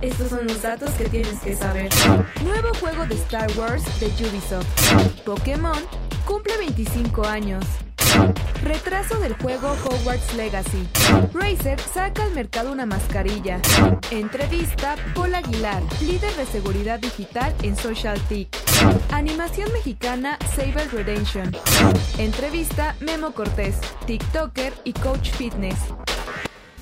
Estos son los datos que tienes que saber. Nuevo juego de Star Wars de Ubisoft. Pokémon cumple 25 años. Retraso del juego Hogwarts Legacy. Razer saca al mercado una mascarilla. Entrevista Paul Aguilar, líder de seguridad digital en Social TIC. Animación mexicana Sable Redemption. Entrevista Memo Cortés, TikToker y Coach Fitness.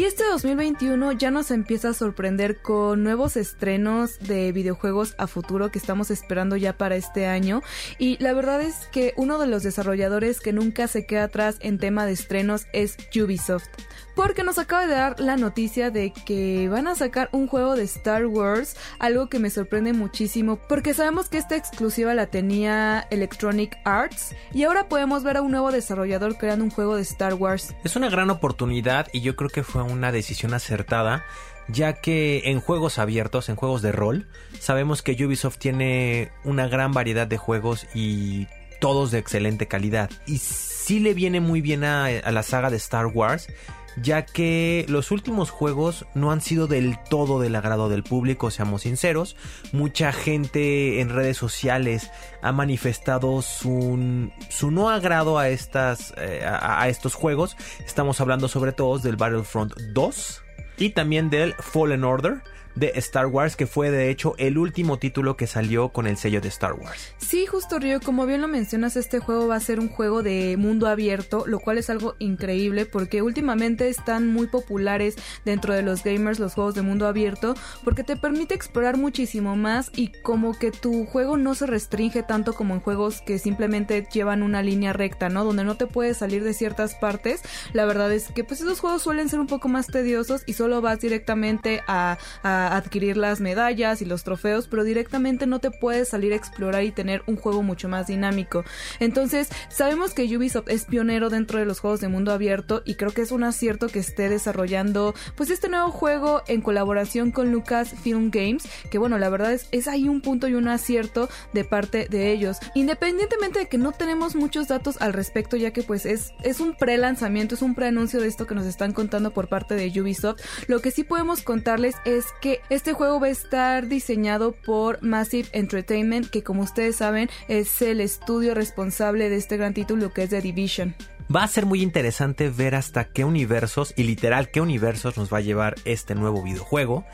Y este 2021 ya nos empieza a sorprender con nuevos estrenos de videojuegos a futuro que estamos esperando ya para este año. Y la verdad es que uno de los desarrolladores que nunca se queda atrás en tema de estrenos es Ubisoft. Porque nos acaba de dar la noticia de que van a sacar un juego de Star Wars, algo que me sorprende muchísimo, porque sabemos que esta exclusiva la tenía Electronic Arts y ahora podemos ver a un nuevo desarrollador creando un juego de Star Wars. Es una gran oportunidad y yo creo que fue una decisión acertada ya que en juegos abiertos, en juegos de rol, sabemos que Ubisoft tiene una gran variedad de juegos y todos de excelente calidad. Y sí le viene muy bien a, a la saga de Star Wars ya que los últimos juegos no han sido del todo del agrado del público, seamos sinceros. Mucha gente en redes sociales ha manifestado su, no agrado a, estas, eh, a, a estos juegos. Estamos hablando sobre todo del Battlefront 2 y también del Fallen Order de Star Wars, que fue de hecho el último título que salió con el sello de Star Wars. Sí, justo Río, como bien lo mencionas, este juego va a ser un juego de mundo abierto, lo cual es algo increíble porque últimamente están muy populares dentro de los gamers los juegos de mundo abierto porque te permite explorar muchísimo más y como que tu juego no se restringe tanto como en juegos que simplemente llevan una línea recta, ¿no? Donde no te puedes salir de ciertas partes. La verdad es que pues esos juegos suelen ser un poco más tediosos y solo vas directamente a, a adquirir las medallas y los trofeos, pero directamente no te puedes salir a explorar y tener un juego mucho más dinámico. Entonces, sabemos que Ubisoft es pionero dentro de los juegos de mundo abierto y creo que es un acierto que esté desarrollando pues este nuevo juego en colaboración con Lucasfilm Games, que bueno, la verdad es, es ahí un punto y un acierto de parte de ellos. Independientemente de que no tenemos muchos datos al respecto, ya que pues es, es un pre-lanzamiento, es un pre-anuncio de esto que nos están contando por parte de Ubisoft, lo que sí podemos contarles es que este juego va a estar diseñado por Massive Entertainment, que como ustedes saben es el estudio responsable de este gran título que es The Division. Va a ser muy interesante ver hasta qué universos, y literal qué universos nos va a llevar este nuevo videojuego,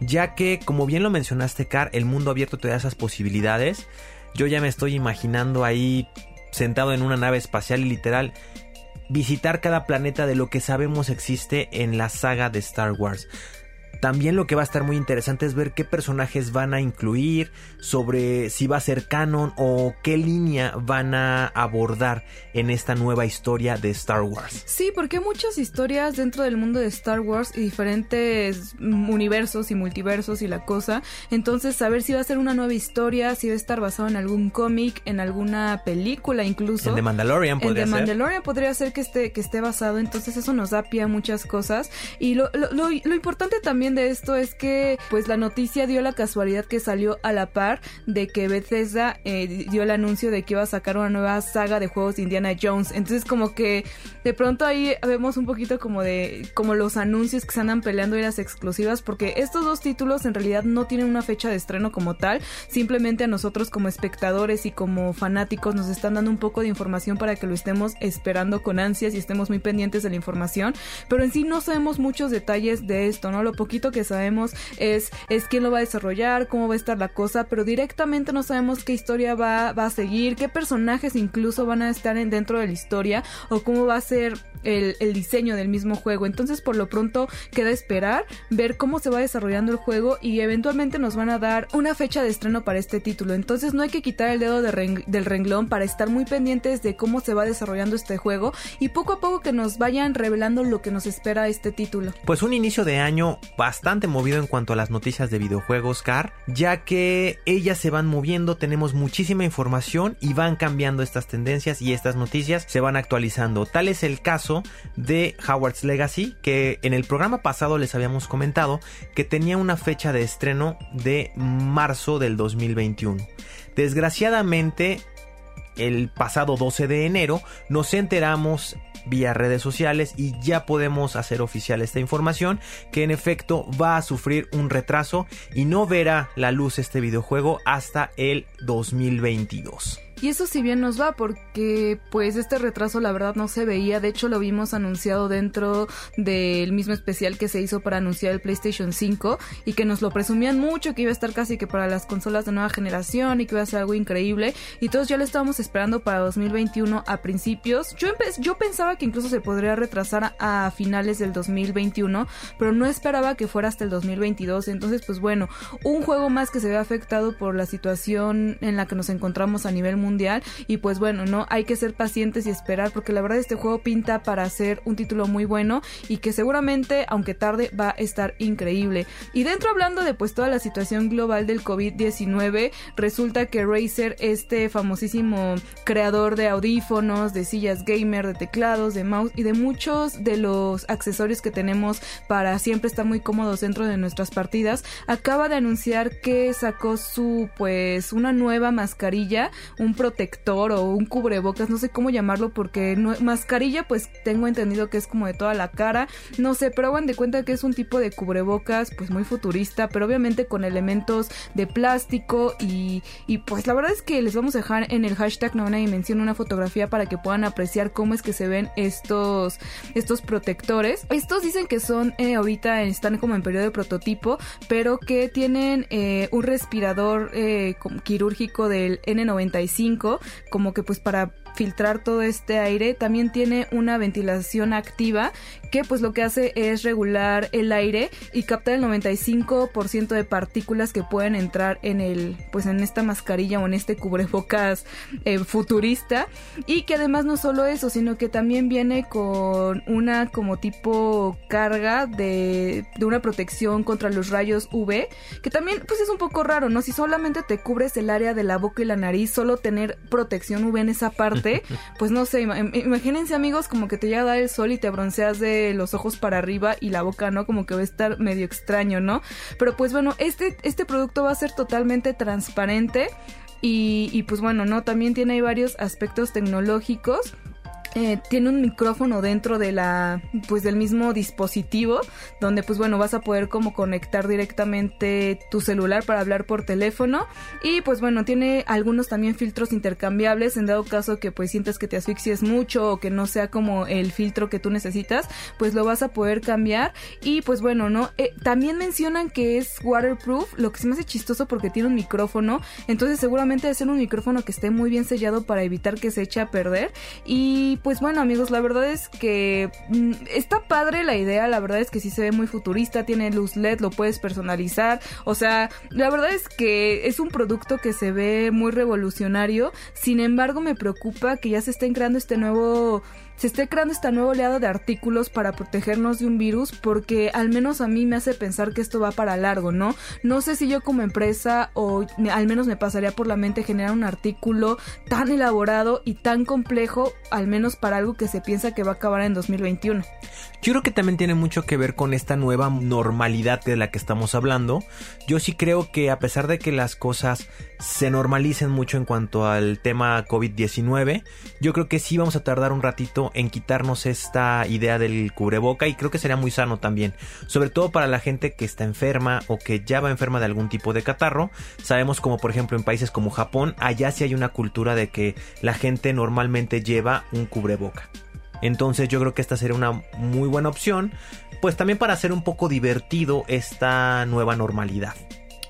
ya que como bien lo mencionaste, Car, el mundo abierto te da esas posibilidades. Yo ya me estoy imaginando ahí sentado en una nave espacial y literal visitar cada planeta de lo que sabemos existe en la saga de Star Wars. También lo que va a estar muy interesante es ver qué personajes van a incluir, sobre si va a ser canon o qué línea van a abordar en esta nueva historia de Star Wars. Sí, porque hay muchas historias dentro del mundo de Star Wars y diferentes universos y multiversos y la cosa. Entonces, saber si va a ser una nueva historia, si va a estar basado en algún cómic, en alguna película incluso. En The Mandalorian podría en The ser. Mandalorian podría ser que esté, que esté basado. Entonces, eso nos da pie a muchas cosas. Y lo, lo, lo, lo importante también de esto es que pues la noticia dio la casualidad que salió a la par de que Bethesda eh, dio el anuncio de que iba a sacar una nueva saga de juegos de Indiana Jones. Entonces como que de pronto ahí vemos un poquito como de como los anuncios que se andan peleando y las exclusivas porque estos dos títulos en realidad no tienen una fecha de estreno como tal, simplemente a nosotros como espectadores y como fanáticos nos están dando un poco de información para que lo estemos esperando con ansias y estemos muy pendientes de la información, pero en sí no sabemos muchos detalles de esto, ¿no? Lo poquito que sabemos es, es quién lo va a desarrollar, cómo va a estar la cosa, pero directamente no sabemos qué historia va, va a seguir, qué personajes incluso van a estar en, dentro de la historia o cómo va a ser el, diseño del mismo juego. Entonces, por lo pronto, queda esperar, ver cómo se va desarrollando el juego y eventualmente nos van a dar una fecha de estreno para este título. Entonces, no hay que quitar el dedo de del renglón para estar muy pendientes de cómo se va desarrollando este juego y poco a poco que nos vayan revelando lo que nos espera este título. Pues un inicio de año bastante movido en cuanto a las noticias de videojuegos, Car, ya que ellas se van moviendo, tenemos muchísima información y van cambiando estas tendencias y estas noticias se van actualizando. Tal es el caso de Howard's Legacy, que en el programa pasado les habíamos comentado que tenía una fecha de estreno de marzo del 2021. Desgraciadamente, el pasado 12 de enero nos enteramos vía redes sociales y ya podemos hacer oficial esta información que en efecto va a sufrir un retraso y no verá la luz este videojuego hasta el 2022. Y eso si bien nos va porque pues este retraso la verdad no se veía, de hecho lo vimos anunciado dentro del mismo especial que se hizo para anunciar el PlayStation 5 y que nos lo presumían mucho que iba a estar casi que para las consolas de nueva generación y que iba a ser algo increíble. Y todos ya lo estábamos esperando para 2021 a principios. Yo, yo pensaba que incluso se podría retrasar a, finales del 2021, pero no esperaba que fuera hasta el 2022, entonces pues bueno, un juego más que se ve afectado por la situación en la que nos encontramos a nivel mundial mundial y pues bueno, no hay que ser pacientes y esperar porque la verdad este juego pinta para ser un título muy bueno y que seguramente aunque tarde va a estar increíble. Y dentro hablando de pues toda la situación global del COVID-19, resulta que Razer, este famosísimo creador de audífonos, de sillas gamer, de teclados, de mouse y de muchos de los accesorios que tenemos para siempre estar muy cómodos dentro de nuestras partidas, acaba de anunciar que sacó su pues una nueva mascarilla, un protector o un cubrebocas, no sé cómo llamarlo porque mascarilla pues tengo entendido que es como de toda la cara, no sé, pero hagan de cuenta que es un tipo de cubrebocas pues muy futurista, pero obviamente con elementos de plástico y, y pues la verdad es que les vamos a dejar en el hashtag novena dimensión una fotografía para que puedan apreciar cómo es que se ven estos, estos protectores. Estos dicen que son eh, ahorita están como en periodo de prototipo, pero que tienen eh, un respirador eh, quirúrgico del N95 como que pues para filtrar todo este aire. También tiene una ventilación activa que pues lo que hace es regular el aire y captar el 95% de partículas que pueden entrar en el pues en esta mascarilla o en este cubrebocas eh, futurista y que además no solo eso sino que también viene con una como tipo carga de, de una protección contra los rayos UV que también pues es un poco raro no si solamente te cubres el área de la boca y la nariz solo tener protección UV en esa parte pues no sé imagínense amigos como que te llega a dar el sol y te bronceas de los ojos para arriba y la boca, ¿no? Como que va a estar medio extraño, ¿no? Pero pues bueno, este, este producto va a ser totalmente transparente. Y, y pues bueno, ¿no? También tiene varios aspectos tecnológicos eh, tiene un micrófono dentro de la pues del mismo dispositivo donde pues bueno vas a poder como conectar directamente tu celular para hablar por teléfono. Y pues bueno tiene algunos también filtros intercambiables. En dado caso que pues sientes que te asfixies mucho o que no sea como el filtro que tú necesitas pues lo vas a poder cambiar. Y pues bueno no eh, también mencionan que es waterproof lo que se me hace chistoso porque tiene un micrófono. Entonces seguramente debe ser un micrófono que esté muy bien sellado para evitar que se eche a perder. Y pues bueno amigos, la verdad es que mm, está padre la idea, la verdad es que sí se ve muy futurista, tiene luz LED, lo puedes personalizar, o sea, la verdad es que es un producto que se ve muy revolucionario, sin embargo me preocupa que ya se estén creando este nuevo se esté creando esta nueva oleada de artículos para protegernos de un virus porque al menos a mí me hace pensar que esto va para largo, ¿no? No sé si yo como empresa o al menos me pasaría por la mente generar un artículo tan elaborado y tan complejo, al menos para algo que se piensa que va a acabar en 2021. Yo creo que también tiene mucho que ver con esta nueva normalidad de la que estamos hablando. Yo sí creo que a pesar de que las cosas se normalicen mucho en cuanto al tema COVID-19, yo creo que sí vamos a tardar un ratito en quitarnos esta idea del cubreboca y creo que sería muy sano también, sobre todo para la gente que está enferma o que ya va enferma de algún tipo de catarro. Sabemos como por ejemplo en países como Japón, allá sí hay una cultura de que la gente normalmente lleva un cubreboca. Entonces yo creo que esta sería una muy buena opción pues también para hacer un poco divertido esta nueva normalidad.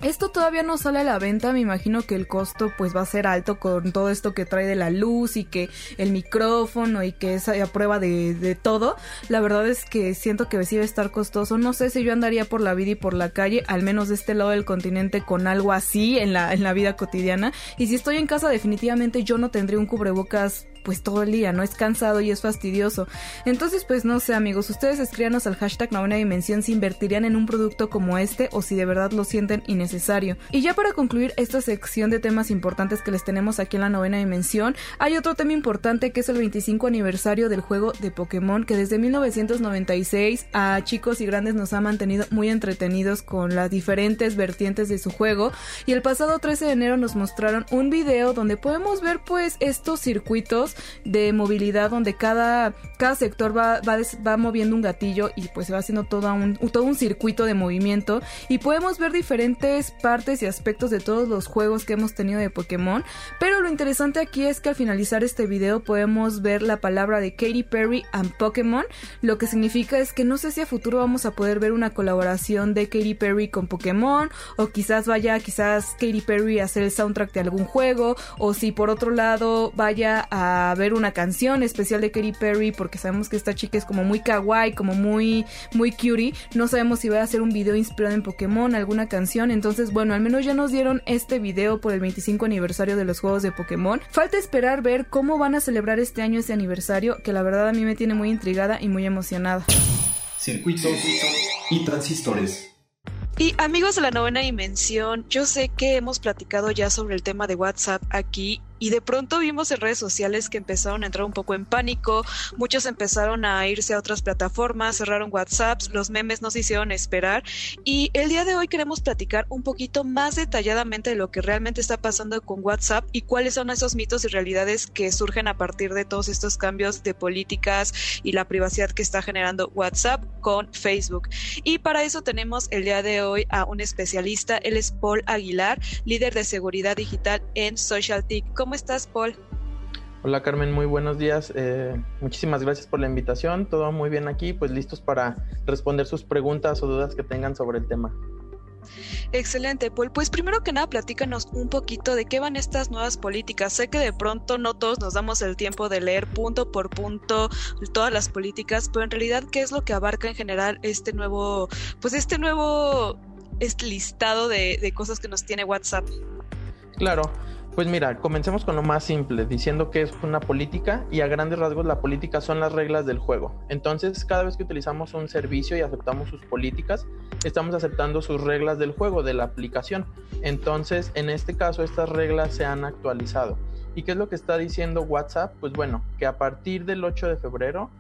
Esto todavía no sale a la venta, me imagino que el costo pues va a ser alto con todo esto que trae de la luz y que el micrófono y que es a prueba de, todo. La verdad es que siento que sí va a estar costoso. No sé si yo andaría por la vida y por la calle, al menos de este lado del continente, con algo así en la, en la vida cotidiana. Y si estoy en casa definitivamente yo no tendría un cubrebocas pues todo el día, ¿no? Es cansado y es fastidioso. Entonces, pues no sé, amigos, ustedes escríbanos al hashtag novena dimensión si invertirían en un producto como este o si de verdad lo sienten innecesario. Y ya para concluir esta sección de temas importantes que les tenemos aquí en la novena dimensión, hay otro tema importante que es el 25 aniversario del juego de Pokémon que desde 1996 a chicos y grandes nos ha mantenido muy entretenidos con las diferentes vertientes de su juego y el pasado 13 de enero nos mostraron un video donde podemos ver pues estos circuitos de movilidad donde cada, cada sector va, va, va moviendo un gatillo y pues se va haciendo todo un, todo un circuito de movimiento y podemos ver diferentes partes y aspectos de todos los juegos que hemos tenido de Pokémon. Pero lo interesante aquí es que al finalizar este video podemos ver la palabra de Katy Perry and Pokémon. Lo que significa es que no sé si a futuro vamos a poder ver una colaboración de Katy Perry con Pokémon o quizás vaya quizás Katy Perry a hacer el soundtrack de algún juego o si por otro lado vaya a ver una canción especial de Katy Perry porque sabemos que esta chica es como muy kawaii, como muy muy cutie. No sabemos si va a hacer un video inspirado en Pokémon, alguna canción. Entonces, bueno, al menos ya nos dieron este video por el 25 aniversario de los juegos de Pokémon. Falta esperar ver cómo van a celebrar este año ese aniversario, que la verdad a mí me tiene muy intrigada y muy emocionada. Circuitos y transistores. Y amigos de la novena dimensión, yo sé que hemos platicado ya sobre el tema de WhatsApp aquí y de pronto vimos en redes sociales que empezaron a entrar un poco en pánico, muchos empezaron a irse a otras plataformas, cerraron WhatsApp, los memes no se hicieron esperar y el día de hoy queremos platicar un poquito más detalladamente de lo que realmente está pasando con WhatsApp y cuáles son esos mitos y realidades que surgen a partir de todos estos cambios de políticas y la privacidad que está generando WhatsApp con Facebook. Y para eso tenemos el día de hoy a un especialista, él es Paul Aguilar, líder de seguridad digital en SocialTIC. ¿Cómo estás, Paul? Hola Carmen, muy buenos días. Eh, muchísimas gracias por la invitación. Todo muy bien aquí, pues listos para responder sus preguntas o dudas que tengan sobre el tema. Excelente, Paul. Pues primero que nada, platícanos un poquito de qué van estas nuevas políticas. Sé que de pronto no todos nos damos el tiempo de leer punto por punto todas las políticas, pero en realidad, ¿qué es lo que abarca en general este nuevo, pues este nuevo este listado de, de cosas que nos tiene WhatsApp? Claro, pues mira, comencemos con lo más simple, diciendo que es una política y a grandes rasgos la política son las reglas del juego. Entonces, cada vez que utilizamos un servicio y aceptamos sus políticas, estamos aceptando sus reglas del juego, de la aplicación. Entonces, en este caso, estas reglas se han actualizado. ¿Y qué es lo que está diciendo WhatsApp? Pues bueno, que a partir del 8 de febrero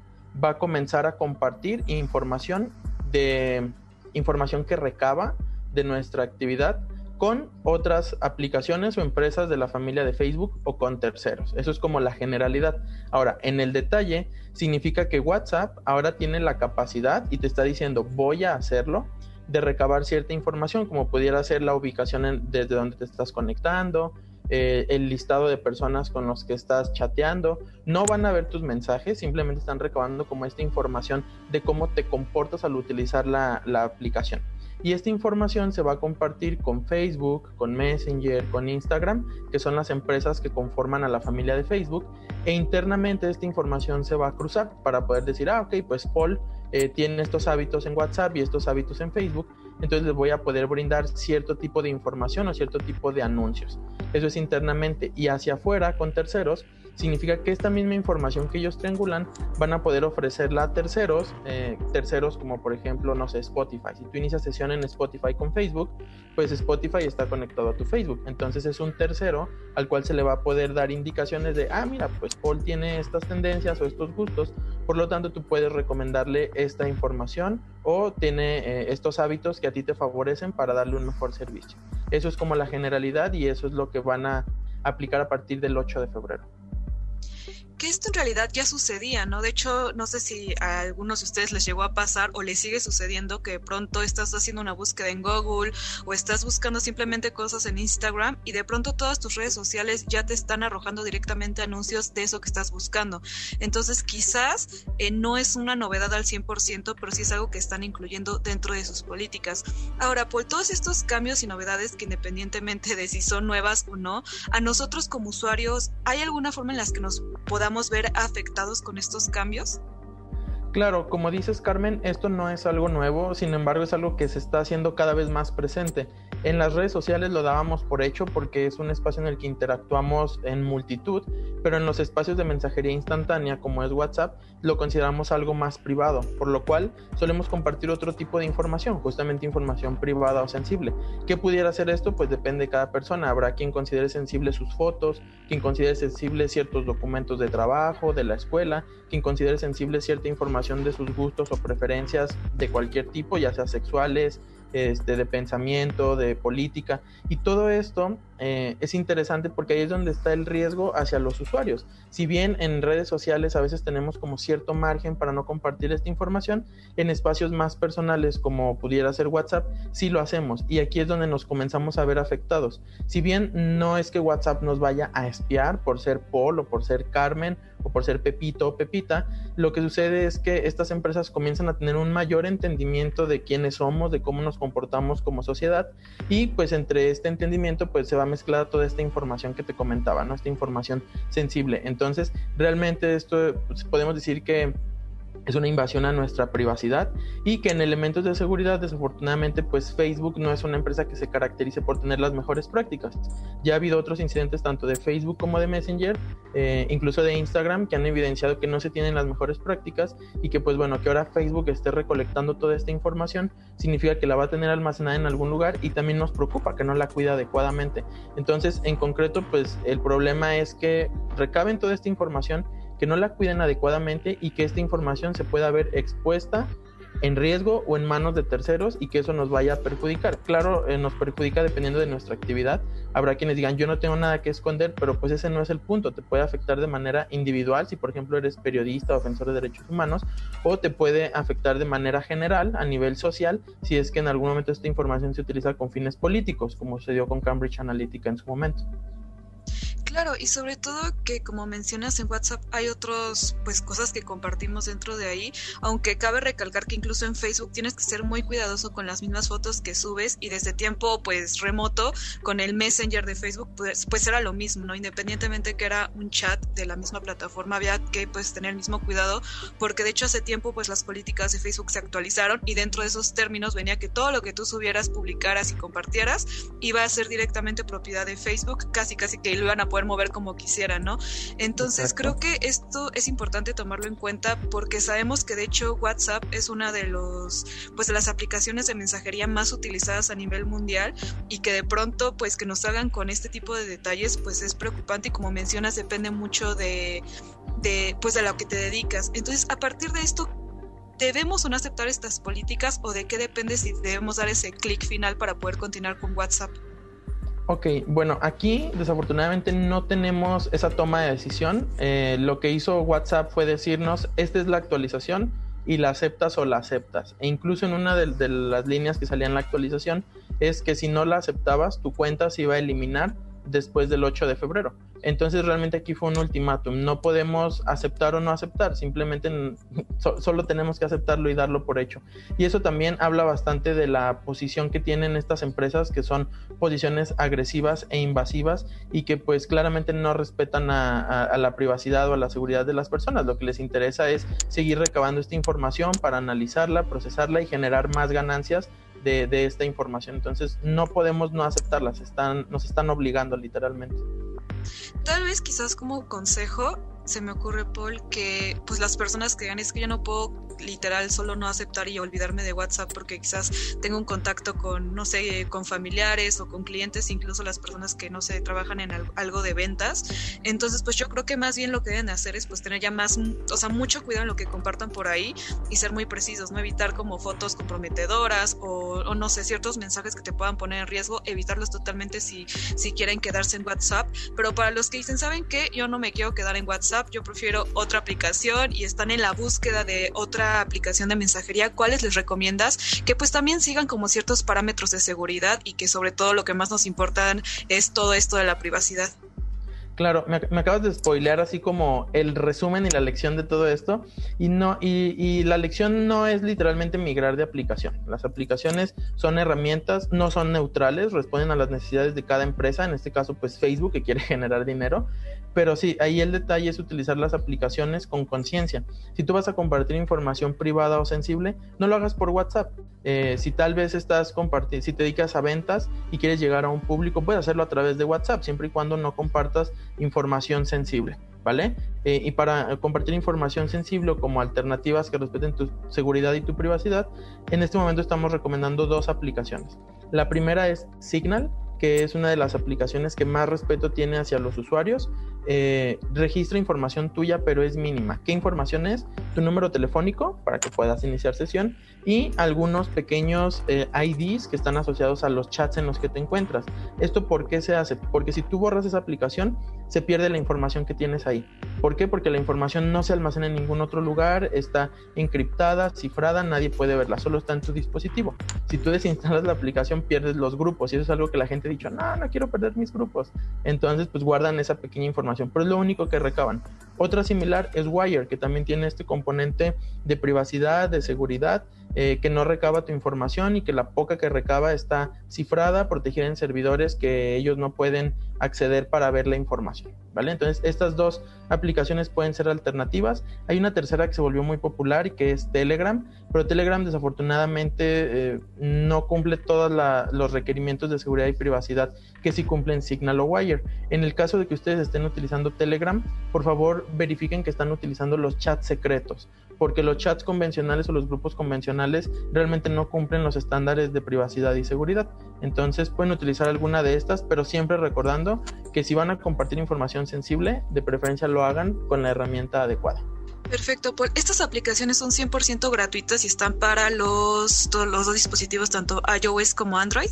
va a comenzar a compartir información de información que recaba de nuestra actividad con otras aplicaciones o empresas de la familia de Facebook o con terceros. Eso es como la generalidad. Ahora, en el detalle, significa que WhatsApp ahora tiene la capacidad y te está diciendo voy a hacerlo de recabar cierta información, como pudiera ser la ubicación desde donde te estás conectando, eh, el listado de personas con los que estás chateando. No van a ver tus mensajes, simplemente están recabando como esta información de cómo te comportas al utilizar la aplicación y esta información se va a compartir con Facebook, con Messenger, con Instagram, que son las empresas que conforman a la familia de Facebook, e internamente esta información se va a cruzar para poder decir, ah, ok, pues Paul eh, tiene estos hábitos en WhatsApp y estos hábitos en Facebook, entonces les voy a poder brindar cierto tipo de información o cierto tipo de anuncios. Eso es internamente y hacia afuera con terceros significa que esta misma información que ellos triangulan van a poder ofrecerla a terceros, eh, terceros como por ejemplo, no sé, Spotify. Si tú inicias sesión en Spotify con Facebook, pues Spotify está conectado a tu Facebook. Entonces es un tercero al cual se le va a poder dar indicaciones de, ah, mira, pues Paul tiene estas tendencias o estos gustos, por lo tanto tú puedes recomendarle esta información o tiene eh, estos hábitos que a ti te favorecen para darle un mejor servicio. Eso es como la generalidad y eso es lo que van a aplicar a partir del 8 de febrero. Que esto en realidad ya sucedía, ¿no? De hecho, no sé si a algunos de ustedes les llegó a pasar o les sigue sucediendo que pronto estás haciendo una búsqueda en Google o estás buscando simplemente cosas en Instagram y de pronto todas tus redes sociales ya te están arrojando directamente anuncios de eso que estás buscando. Entonces, quizás eh, no es una novedad al 100%, pero sí es algo que están incluyendo dentro de sus políticas. Ahora, por todos estos cambios y novedades que independientemente de si son nuevas o no, a nosotros como usuarios, ¿hay alguna forma en las que nos podamos ver afectados con estos cambios? Claro, como dices Carmen, esto no es algo nuevo, sin embargo es algo que se está haciendo cada vez más presente. En las redes sociales lo dábamos por hecho porque es un espacio en el que interactuamos en multitud, pero en los espacios de mensajería instantánea como es WhatsApp lo consideramos algo más privado, por lo cual solemos compartir otro tipo de información, justamente información privada o sensible. ¿Qué pudiera ser esto? Pues depende de cada persona. Habrá quien considere sensible sus fotos, quien considere sensible ciertos documentos de trabajo, de la escuela, quien considere sensible cierta información de sus gustos o preferencias de cualquier tipo, ya sea sexuales, este, de pensamiento, de política. Y todo esto eh, es interesante porque ahí es donde está el riesgo hacia los usuarios. Si bien en redes sociales a veces tenemos como cierto margen para no compartir esta información, en espacios más personales como pudiera ser WhatsApp, sí lo hacemos. Y aquí es donde nos comenzamos a ver afectados. Si bien no es que WhatsApp nos vaya a espiar por ser Paul o por ser Carmen o por ser Pepito o Pepita, lo que sucede es que estas empresas comienzan a tener un mayor entendimiento de quiénes somos, de cómo nos comportamos como sociedad y pues entre este entendimiento pues se va mezclada toda esta información que te comentaba, ¿no? Esta información sensible. Entonces, realmente esto pues, podemos decir que es una invasión a nuestra privacidad y que en elementos de seguridad desafortunadamente pues Facebook no es una empresa que se caracterice por tener las mejores prácticas. Ya ha habido otros incidentes tanto de Facebook como de Messenger, eh, incluso de Instagram, que han evidenciado que no se tienen las mejores prácticas y que pues bueno, que ahora Facebook esté recolectando toda esta información significa que la va a tener almacenada en algún lugar y también nos preocupa que no la cuida adecuadamente. Entonces, en concreto pues el problema es que recaben toda esta información que no la cuiden adecuadamente y que esta información se pueda ver expuesta en riesgo o en manos de terceros y que eso nos vaya a perjudicar. Claro, eh, nos perjudica dependiendo de nuestra actividad. Habrá quienes digan, yo no tengo nada que esconder, pero pues ese no es el punto. Te puede afectar de manera individual si, por ejemplo, eres periodista o defensor de derechos humanos, o te puede afectar de manera general a nivel social si es que en algún momento esta información se utiliza con fines políticos, como sucedió con Cambridge Analytica en su momento. Claro, y sobre todo que como mencionas en WhatsApp hay otras pues cosas que compartimos dentro de ahí, aunque cabe recalcar que incluso en Facebook tienes que ser muy cuidadoso con las mismas fotos que subes y desde tiempo pues remoto con el Messenger de Facebook pues, pues era lo mismo, ¿no? Independientemente que era un chat de la misma plataforma, había que pues tener el mismo cuidado porque de hecho hace tiempo pues las políticas de Facebook se actualizaron y dentro de esos términos venía que todo lo que tú subieras, publicaras y compartieras iba a ser directamente propiedad de Facebook, casi casi que lo iban a poder mover como quisiera, ¿no? Entonces creo que esto es importante tomarlo en cuenta porque sabemos que de hecho WhatsApp es una de los pues de las aplicaciones de mensajería más utilizadas a nivel mundial y que de pronto pues que nos hagan con este tipo de detalles pues es preocupante y como mencionas depende mucho de, de pues de lo que te dedicas. Entonces a partir de esto ¿Debemos o no aceptar estas políticas o de qué depende si debemos dar ese clic final para poder continuar con WhatsApp? Ok, bueno, aquí desafortunadamente no tenemos esa toma de decisión. Eh, lo que hizo WhatsApp fue decirnos, esta es la actualización y la aceptas o la aceptas. E incluso en una de, de las líneas que salía en la actualización es que si no la aceptabas, tu cuenta se iba a eliminar después del 8 de febrero. Entonces realmente aquí fue un ultimátum. No podemos aceptar o no aceptar, simplemente solo tenemos que aceptarlo y darlo por hecho. Y eso también habla bastante de la posición que tienen estas empresas, que son posiciones agresivas e invasivas y que pues claramente no respetan a, la privacidad o a la seguridad de las personas. Lo que les interesa es seguir recabando esta información para analizarla, procesarla y generar más ganancias de, de, esta información. Entonces no podemos no aceptarlas, están, nos están obligando literalmente. Tal vez quizás como consejo se me ocurre, Paul, que pues las personas que digan es que yo no puedo literal solo no aceptar y olvidarme de WhatsApp porque quizás tengo un contacto con, no sé, con familiares o con clientes, incluso las personas que no sé, trabajan en algo de ventas. Entonces, pues yo creo que más bien lo que deben hacer es pues tener ya más, o sea, mucho cuidado en lo que compartan por ahí y ser muy precisos, no evitar como fotos comprometedoras o, o no sé, ciertos mensajes que te puedan poner en riesgo, evitarlos totalmente si, si quieren quedarse en WhatsApp. Pero para los que dicen, ¿saben qué? Yo no me quiero quedar en WhatsApp, yo prefiero otra aplicación y están en la búsqueda de otra aplicación de mensajería, ¿cuáles les recomiendas? Que pues también sigan como ciertos parámetros de seguridad y que sobre todo lo que más nos importan es todo esto de la privacidad. Claro, me, acabas de spoilear así como el resumen y la lección de todo esto. Y no, y, la lección no es literalmente migrar de aplicación. Las aplicaciones son herramientas, no son neutrales, responden a las necesidades de cada empresa, en este caso, pues Facebook, que quiere generar dinero. Pero sí, ahí el detalle es utilizar las aplicaciones con conciencia. Si tú vas a compartir información privada o sensible, no lo hagas por WhatsApp. Eh, si tal vez estás compartiendo, si te dedicas a ventas y quieres llegar a un público, puedes hacerlo a través de WhatsApp, siempre y cuando no compartas información sensible. ¿Vale? Eh, y para compartir información sensible como alternativas que respeten tu seguridad y tu privacidad, en este momento estamos recomendando dos aplicaciones. La primera es Signal, que es una de las aplicaciones que más respeto tiene hacia los usuarios. Eh, registra información tuya, pero es mínima. ¿Qué información es? Tu número telefónico para que puedas iniciar sesión y algunos pequeños eh, IDs que están asociados a los chats en los que te encuentras. ¿Esto por qué se hace? Porque si tú borras esa aplicación, se pierde la información que tienes ahí. ¿Por qué? Porque la información no se almacena en ningún otro lugar, está encriptada, cifrada, nadie puede verla, solo está en tu dispositivo. Si tú desinstalas la aplicación, pierdes los grupos y eso es algo que la gente ha dicho, no, no quiero perder mis grupos. Entonces, pues guardan esa pequeña información pero es lo único que recaban. Otra similar es Wire, que también tiene este componente de privacidad, de seguridad, eh, que no recaba tu información y que la poca que recaba está cifrada, protegida en servidores que ellos no pueden acceder para ver la información. ¿vale? Entonces, estas dos aplicaciones pueden ser alternativas. Hay una tercera que se volvió muy popular y que es Telegram, pero Telegram desafortunadamente eh, no cumple todos los requerimientos de seguridad y privacidad que sí cumplen Signal o Wire. En el caso de que ustedes estén utilizando Telegram, por favor verifiquen que están utilizando los chats secretos porque los chats convencionales o los grupos convencionales realmente no cumplen los estándares de privacidad y seguridad. Entonces pueden utilizar alguna de estas, pero siempre recordando que si van a compartir información sensible, de preferencia lo hagan con la herramienta adecuada. Perfecto, estas aplicaciones son 100% gratuitas y están para los, todos los dos dispositivos, tanto iOS como Android.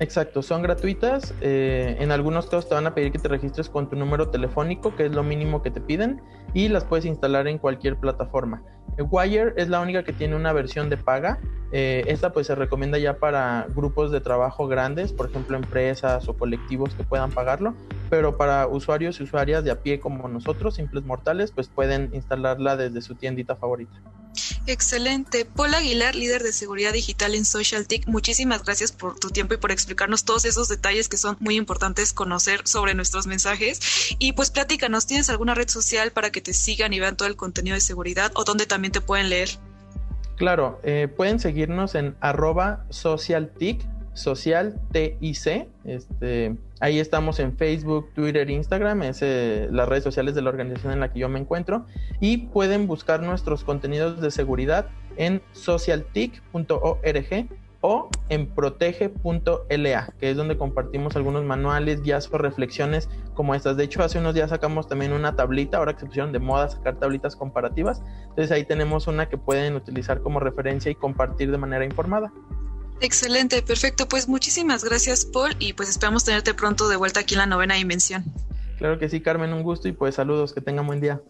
Exacto, son gratuitas. Eh, en algunos casos te van a pedir que te registres con tu número telefónico, que es lo mínimo que te piden, y las puedes instalar en cualquier plataforma. Wire es la única que tiene una versión de paga. Eh, esta pues se recomienda ya para grupos de trabajo grandes, por ejemplo empresas o colectivos que puedan pagarlo, pero para usuarios y usuarias de a pie como nosotros, simples mortales, pues pueden instalarla desde su tiendita favorita. Excelente. Paul Aguilar, líder de seguridad digital en SocialTIC, muchísimas gracias por tu tiempo y por explicarnos todos esos detalles que son muy importantes conocer sobre nuestros mensajes. Y pues platícanos, ¿tienes alguna red social para que te sigan y vean todo el contenido de seguridad o donde también te pueden leer? Claro, eh, pueden seguirnos en arroba socialtic, social TIC. Este, ahí estamos en Facebook, Twitter, Instagram, es eh, las redes sociales de la organización en la que yo me encuentro. Y pueden buscar nuestros contenidos de seguridad en socialtic.org o en protege.la, que es donde compartimos algunos manuales, guías o reflexiones como estas. De hecho, hace unos días sacamos también una tablita, ahora que se pusieron de moda sacar tablitas comparativas. Entonces ahí tenemos una que pueden utilizar como referencia y compartir de manera informada. Excelente, perfecto. Pues muchísimas gracias, Paul, y pues esperamos tenerte pronto de vuelta aquí en la novena dimensión. Claro que sí, Carmen, un gusto y pues saludos, que tengan buen día.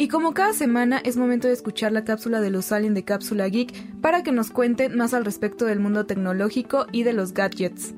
Y como cada semana es momento de escuchar la cápsula de los aliens de Cápsula Geek para que nos cuenten más al respecto del mundo tecnológico y de los gadgets.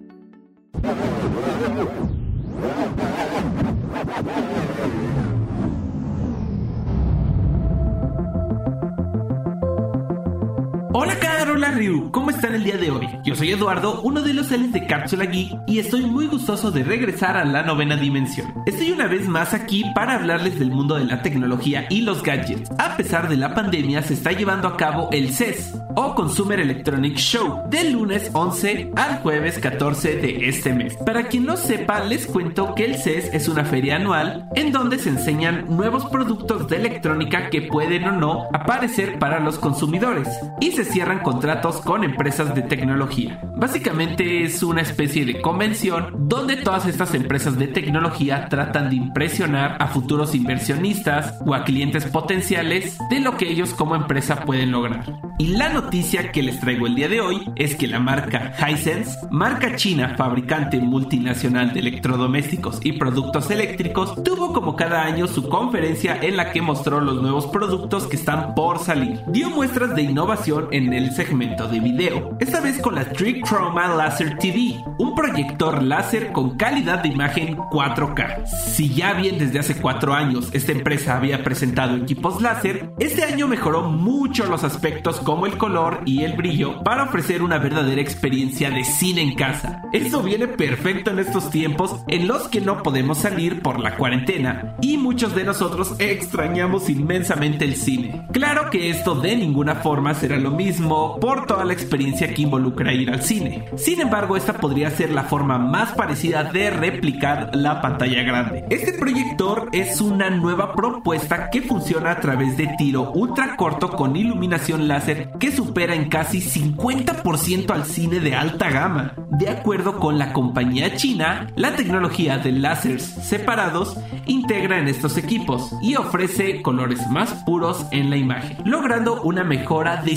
Hola Hola Ryu, ¿cómo están el día de hoy? Yo soy Eduardo, uno de los seres de Cápsula Geek y estoy muy gustoso de regresar a la novena dimensión. Estoy una vez más aquí para hablarles del mundo de la tecnología y los gadgets. A pesar de la pandemia se está llevando a cabo el CES o Consumer Electronic Show del lunes 11 al jueves 14 de este mes. Para quien no sepa, les cuento que el CES es una feria anual en donde se enseñan nuevos productos de electrónica que pueden o no aparecer para los consumidores y se cierran contratos con empresas de tecnología. Básicamente es una especie de convención donde todas estas empresas de tecnología tratan de impresionar a futuros inversionistas o a clientes potenciales de lo que ellos como empresa pueden lograr. Y la noticia que les traigo el día de hoy es que la marca Hisense, marca china fabricante multinacional de electrodomésticos y productos eléctricos, tuvo como cada año su conferencia en la que mostró los nuevos productos que están por salir. Dio muestras de innovación en el segmento de video, esta vez con la Trichroma Laser TV, un proyector láser con calidad de imagen 4K. Si ya bien desde hace 4 años esta empresa había presentado equipos láser, este año mejoró mucho los aspectos como el color y el brillo para ofrecer una verdadera experiencia de cine en casa. Esto viene perfecto en estos tiempos en los que no podemos salir por la cuarentena y muchos de nosotros extrañamos inmensamente el cine. Claro que esto de ninguna forma será lo mismo por toda la experiencia que involucra ir al cine. Sin embargo, esta podría ser la forma más parecida de replicar la pantalla grande. Este proyector es una nueva propuesta que funciona a través de tiro ultra corto con iluminación láser que supera en casi 50% al cine de alta gama. De acuerdo con la compañía china, la tecnología de láseres separados integra en estos equipos y ofrece colores más puros en la imagen, logrando una mejora de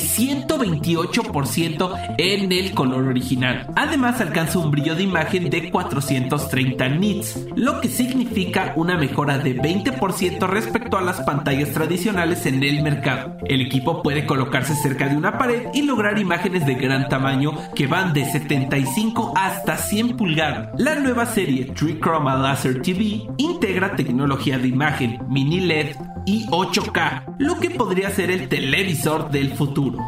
128% en el color original. Además alcanza un brillo de imagen de 430 nits, lo que significa una mejora de 20% respecto a las pantallas tradicionales en el mercado. El equipo puede colocarse cerca de una pared y lograr imágenes de gran tamaño que van de 75 hasta 100 pulgadas. La nueva serie Trichroma Laser TV integra tecnología de imagen, mini LED y 8K, lo que podría ser el televisor del futuro.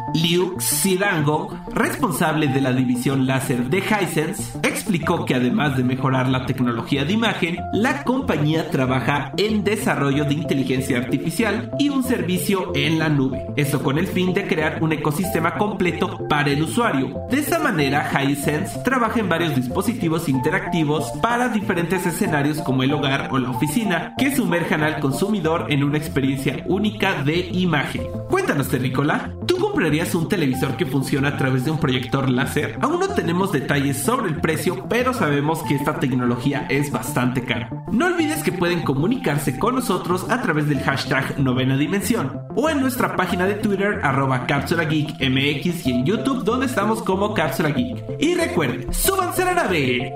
Xirango, responsable de la división láser de Hisense, explicó que además de mejorar la tecnología de imagen, la compañía trabaja en desarrollo de inteligencia artificial y un servicio en la nube. Esto con el fin de crear un ecosistema completo para el usuario. De esta manera, Hisense trabaja en varios dispositivos interactivos para diferentes escenarios como el hogar o la oficina, que sumerjan al consumidor en una experiencia única de imagen. Cuéntanos, Terrícola, ¿tú comprarías un televisor que funciona a través de un proyector láser? Aún no tenemos detalles sobre el precio, pero sabemos que esta tecnología es bastante cara. No olvides que pueden comunicarse con nosotros a través del hashtag novena dimensión o en nuestra página de Twitter arroba Cápsula Geek MX y en YouTube donde estamos como Cápsula Geek. Y recuerden, súbanse a la nave.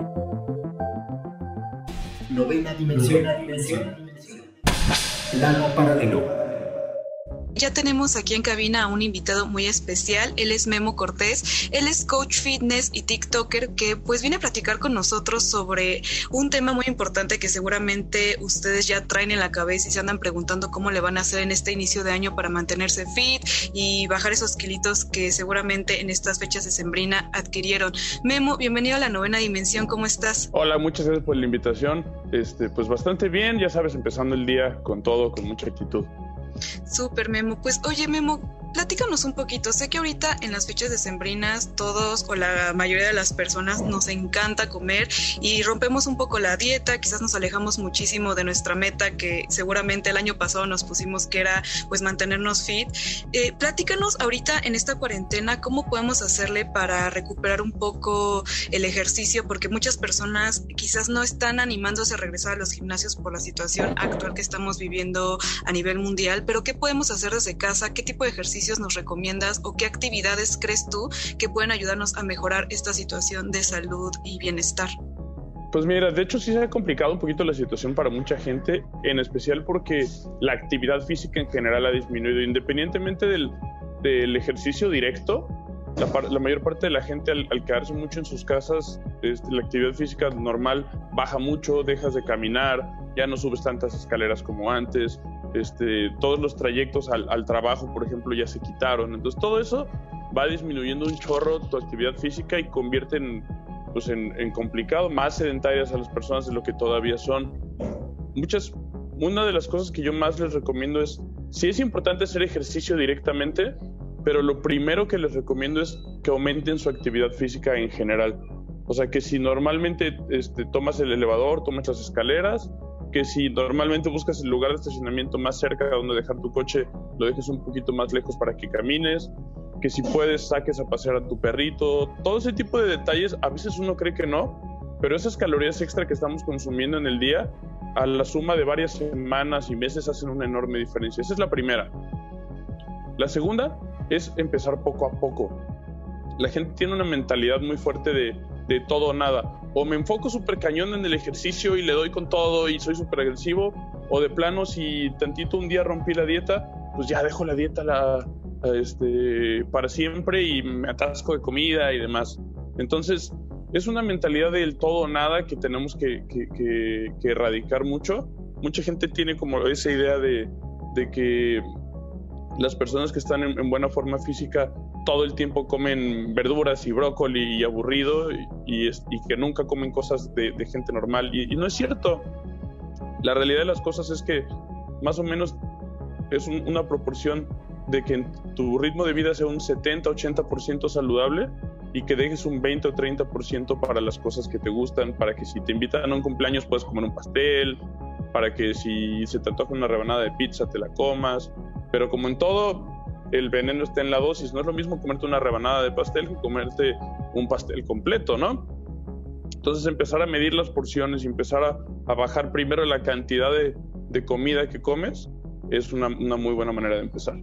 Novena dimensión. Plano paralelo. Ya tenemos aquí en cabina a un invitado muy especial. Él es Memo Cortés. Él es coach fitness y TikToker que pues viene a platicar con nosotros sobre un tema muy importante que seguramente ustedes ya traen en la cabeza y se andan preguntando cómo le van a hacer en este inicio de año para mantenerse fit y bajar esos kilitos que seguramente en estas fechas de sembrina adquirieron. Memo, bienvenido a la novena dimensión. ¿Cómo estás? Hola, muchas gracias por la invitación. Este, pues bastante bien, ya sabes, empezando el día con todo, con mucha actitud. Súper, Memo. Pues oye, Memo, platícanos un poquito. Sé que ahorita en las fechas decembrinas todos o la mayoría de las personas nos encanta comer y rompemos un poco la dieta, quizás nos alejamos muchísimo de nuestra meta que seguramente el año pasado nos pusimos que era pues mantenernos fit. Eh, platícanos ahorita en esta cuarentena cómo podemos hacerle para recuperar un poco el ejercicio porque muchas personas quizás no están animándose a regresar a los gimnasios por la situación actual que estamos viviendo a nivel mundial, pero ¿qué podemos hacer desde casa? ¿Qué tipo de ejercicio nos recomiendas o qué actividades crees tú que pueden ayudarnos a mejorar esta situación de salud y bienestar? Pues mira, de hecho sí se ha complicado un poquito la situación para mucha gente, en especial porque la actividad física en general ha disminuido, independientemente del, del ejercicio directo. La, mayor parte de la gente al, al quedarse mucho en sus casas, este, la actividad física normal baja mucho, dejas de caminar, ya no subes tantas escaleras como antes, este, todos los trayectos al, trabajo, por ejemplo, ya se quitaron. Entonces, todo eso va disminuyendo un chorro tu actividad física y convierte en, pues en, en complicado, más sedentarias a las personas de lo que todavía son. Muchas, una de las cosas que yo más les recomiendo es, sí es importante hacer ejercicio directamente, pero lo primero que les recomiendo es que aumenten su actividad física en general. O sea, que si normalmente este, tomas el elevador, tomas las escaleras, que si normalmente buscas el lugar de estacionamiento más cerca de donde dejar tu coche, lo dejes un poquito más lejos para que camines, que si puedes saques a pasear a tu perrito, todo ese tipo de detalles, a veces uno cree que no, pero esas calorías extra que estamos consumiendo en el día, a la suma de varias semanas y meses hacen una enorme diferencia. Esa es la primera. La segunda es empezar poco a poco. La gente tiene una mentalidad muy fuerte de, de todo o nada. O me enfoco súper cañón en el ejercicio y le doy con todo y soy súper agresivo, o de plano si tantito un día rompí la dieta, pues ya dejo la dieta la, este, para siempre y me atasco de comida y demás. Entonces, es una mentalidad del todo o nada que tenemos que, que, que, que erradicar mucho. Mucha gente tiene como esa idea de, de que las personas que están en, en, buena forma física todo el tiempo comen verduras y brócoli y aburrido y, que nunca comen cosas de, gente normal. Y, no es cierto. La realidad de las cosas es que más o menos es un, una proporción de que tu ritmo de vida sea un 70-80% saludable y que dejes un 20 o 30% para las cosas que te gustan, para que si te invitan a un cumpleaños puedas comer un pastel, para que si se te antoja una rebanada de pizza te la comas, pero como en todo, el veneno está en la dosis. No es lo mismo comerte una rebanada de pastel que comerte un pastel completo, ¿no? Entonces empezar a medir las porciones y empezar a, a bajar primero la cantidad de, de, comida que comes es una, una muy buena manera de empezar.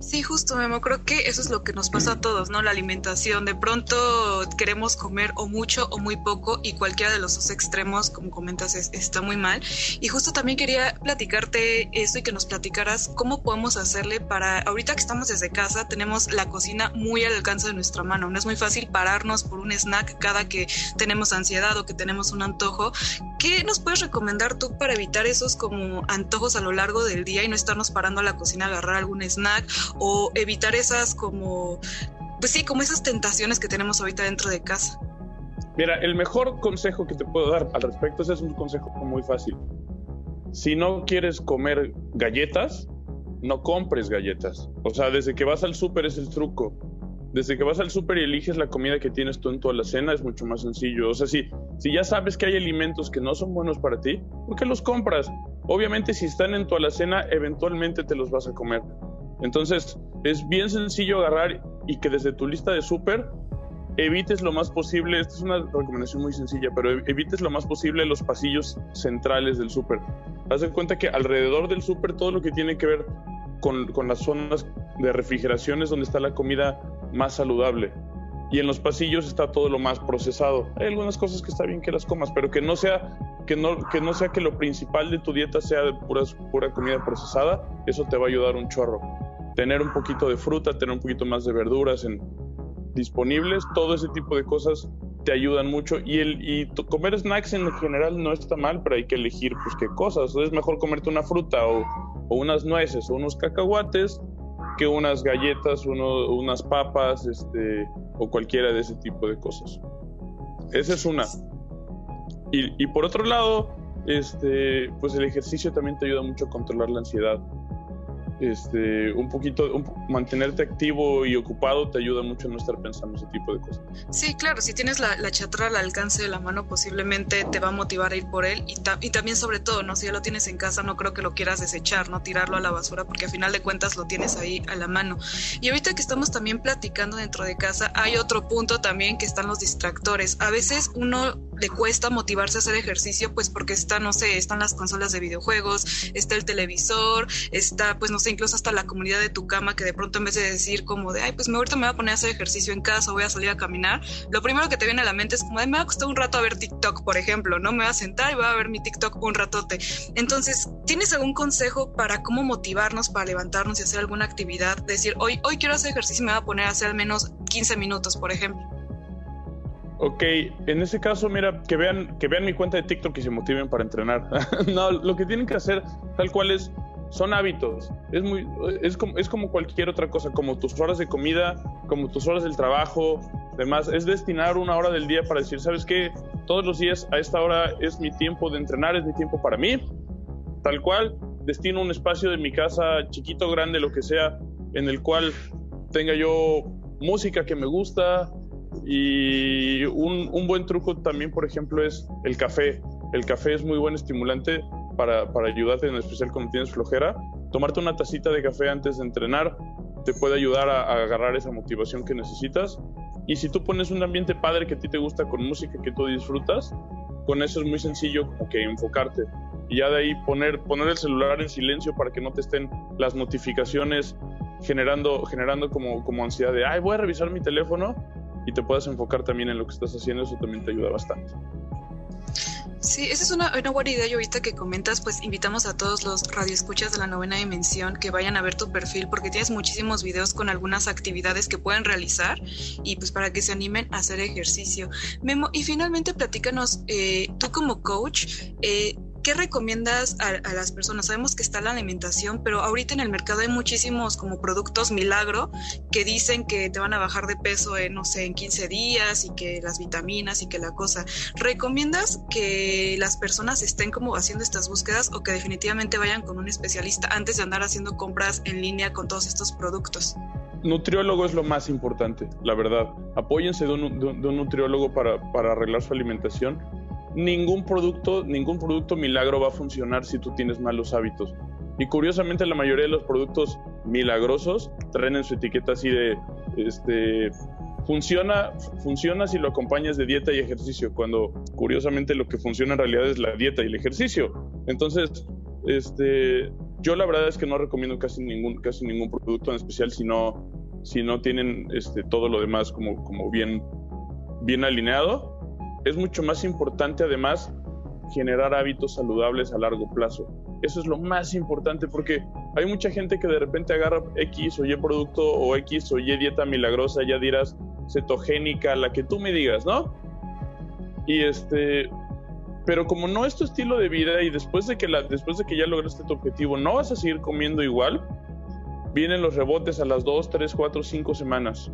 Sí, justo, Memo. Creo que eso es lo que nos pasa a todos, ¿no? La alimentación. De pronto queremos comer o mucho o muy poco y cualquiera de los dos extremos, como comentas, es, está muy mal. Y justo también quería platicarte eso y que nos platicaras cómo podemos hacerle para, ahorita que estamos desde casa, tenemos la cocina muy al alcance de nuestra mano. No es muy fácil pararnos por un snack cada que tenemos ansiedad o que tenemos un antojo. ¿Qué nos puedes recomendar tú para evitar esos como antojos a lo largo del día y no estarnos parando a la cocina a agarrar algún snack? O evitar esas como, pues sí, como esas tentaciones que tenemos ahorita dentro de casa. Mira, el mejor consejo que te puedo dar al respecto es un consejo muy fácil. Si no quieres comer galletas, no compres galletas. O sea, desde que vas al súper es el truco. Desde que vas al súper y eliges la comida que tienes tú en tu alacena es mucho más sencillo. O sea, si, si ya sabes que hay alimentos que no son buenos para ti, ¿por qué los compras? Obviamente si están en tu alacena, eventualmente te los vas a comer. Entonces, es bien sencillo agarrar y que desde tu lista de súper evites lo más posible, esta es una recomendación muy sencilla, pero evites lo más posible los pasillos centrales del súper. Haz de cuenta que alrededor del súper todo lo que tiene que ver con, con, las zonas de refrigeración es donde está la comida más saludable. Y en los pasillos está todo lo más procesado. Hay algunas cosas que está bien que las comas, pero que no sea que no, que no sea que lo principal de tu dieta sea de pura comida procesada, eso te va a ayudar un chorro tener un poquito de fruta, tener un poquito más de verduras en, disponibles, todo ese tipo de cosas te ayudan mucho y el y comer snacks en general no está mal, pero hay que elegir pues qué cosas. Es mejor comerte una fruta o, o unas nueces o unos cacahuates que unas galletas, uno, unas papas, este o cualquiera de ese tipo de cosas. Esa es una. Y, y por otro lado, este, pues el ejercicio también te ayuda mucho a controlar la ansiedad este, un poquito, un, mantenerte activo y ocupado te ayuda mucho a no estar pensando ese tipo de cosas. Sí, claro, si tienes la, la chatra al alcance de la mano, posiblemente te va a motivar a ir por él y, ta y, también sobre todo, ¿no? Si ya lo tienes en casa, no creo que lo quieras desechar, no tirarlo a la basura, porque a final de cuentas lo tienes ahí a la mano. Y ahorita que estamos también platicando dentro de casa, hay otro punto también que están los distractores. A veces uno le cuesta motivarse a hacer ejercicio, pues porque está, no sé, están las consolas de videojuegos, está el televisor, está, pues no sé, incluso hasta la comunidad de tu cama que de pronto en vez de decir como de, ay, pues ahorita me voy a poner a hacer ejercicio en casa, voy a salir a caminar, lo primero que te viene a la mente es como, de, me va a costar un rato a ver TikTok, por ejemplo, ¿no? Me voy a sentar y voy a ver mi TikTok un ratote. Entonces, ¿tienes algún consejo para cómo motivarnos, para levantarnos y hacer alguna actividad? Decir, hoy, hoy quiero hacer ejercicio y me voy a poner a hacer al menos 15 minutos, por ejemplo. Ok, en ese caso, mira, que vean, que vean mi cuenta de TikTok y se motiven para entrenar. no, lo que tienen que hacer tal cual es son hábitos. Es, muy, es, como, es como cualquier otra cosa, como tus horas de comida, como tus horas del trabajo, demás. Es destinar una hora del día para decir, ¿sabes qué? Todos los días a esta hora es mi tiempo de entrenar, es mi tiempo para mí. Tal cual, destino un espacio de mi casa, chiquito, grande, lo que sea, en el cual tenga yo música que me gusta. Y un, un buen truco también, por ejemplo, es el café. El café es muy buen estimulante para, para ayudarte, en especial cuando tienes flojera. Tomarte una tacita de café antes de entrenar te puede ayudar a, a, agarrar esa motivación que necesitas. Y si tú pones un ambiente padre que a ti te gusta con música que tú disfrutas, con eso es muy sencillo como que enfocarte. Y ya de ahí poner, poner el celular en silencio para que no te estén las notificaciones generando, generando como, como ansiedad de, ay, voy a revisar mi teléfono y te puedas enfocar también en lo que estás haciendo, eso también te ayuda bastante. Sí, esa es una, una, buena idea. Y ahorita que comentas, pues invitamos a todos los radioescuchas de la novena dimensión que vayan a ver tu perfil porque tienes muchísimos videos con algunas actividades que pueden realizar y pues para que se animen a hacer ejercicio. Memo, y finalmente platícanos, eh, tú como coach, eh, ¿qué recomiendas a, las personas? Sabemos que está la alimentación, pero ahorita en el mercado hay muchísimos como productos milagro que dicen que te van a bajar de peso en, no sé, en 15 días y que las vitaminas y que la cosa. ¿Recomiendas que las personas estén como haciendo estas búsquedas o que definitivamente vayan con un especialista antes de andar haciendo compras en línea con todos estos productos? Nutriólogo es lo más importante, la verdad. Apóyense de un, de un nutriólogo para, para arreglar su alimentación ningún producto, ningún producto milagro va a funcionar si tú tienes malos hábitos. Y curiosamente la mayoría de los productos milagrosos traen en su etiqueta así de, este, funciona, funciona si lo acompañas de dieta y ejercicio, cuando curiosamente lo que funciona en realidad es la dieta y el ejercicio. Entonces, este, yo la verdad es que no recomiendo casi ningún, casi ningún producto en especial si no, si no tienen este, todo lo demás como, como bien, bien alineado es mucho más importante además generar hábitos saludables a largo plazo. Eso es lo más importante porque hay mucha gente que de repente agarra X o Y producto o X o Y dieta milagrosa, ya dirás cetogénica, la que tú me digas, ¿no? Y este, pero como no es tu estilo de vida y después de que después de que ya lograste tu objetivo no vas a seguir comiendo igual, vienen los rebotes a las 2, 3, 4, 5 semanas.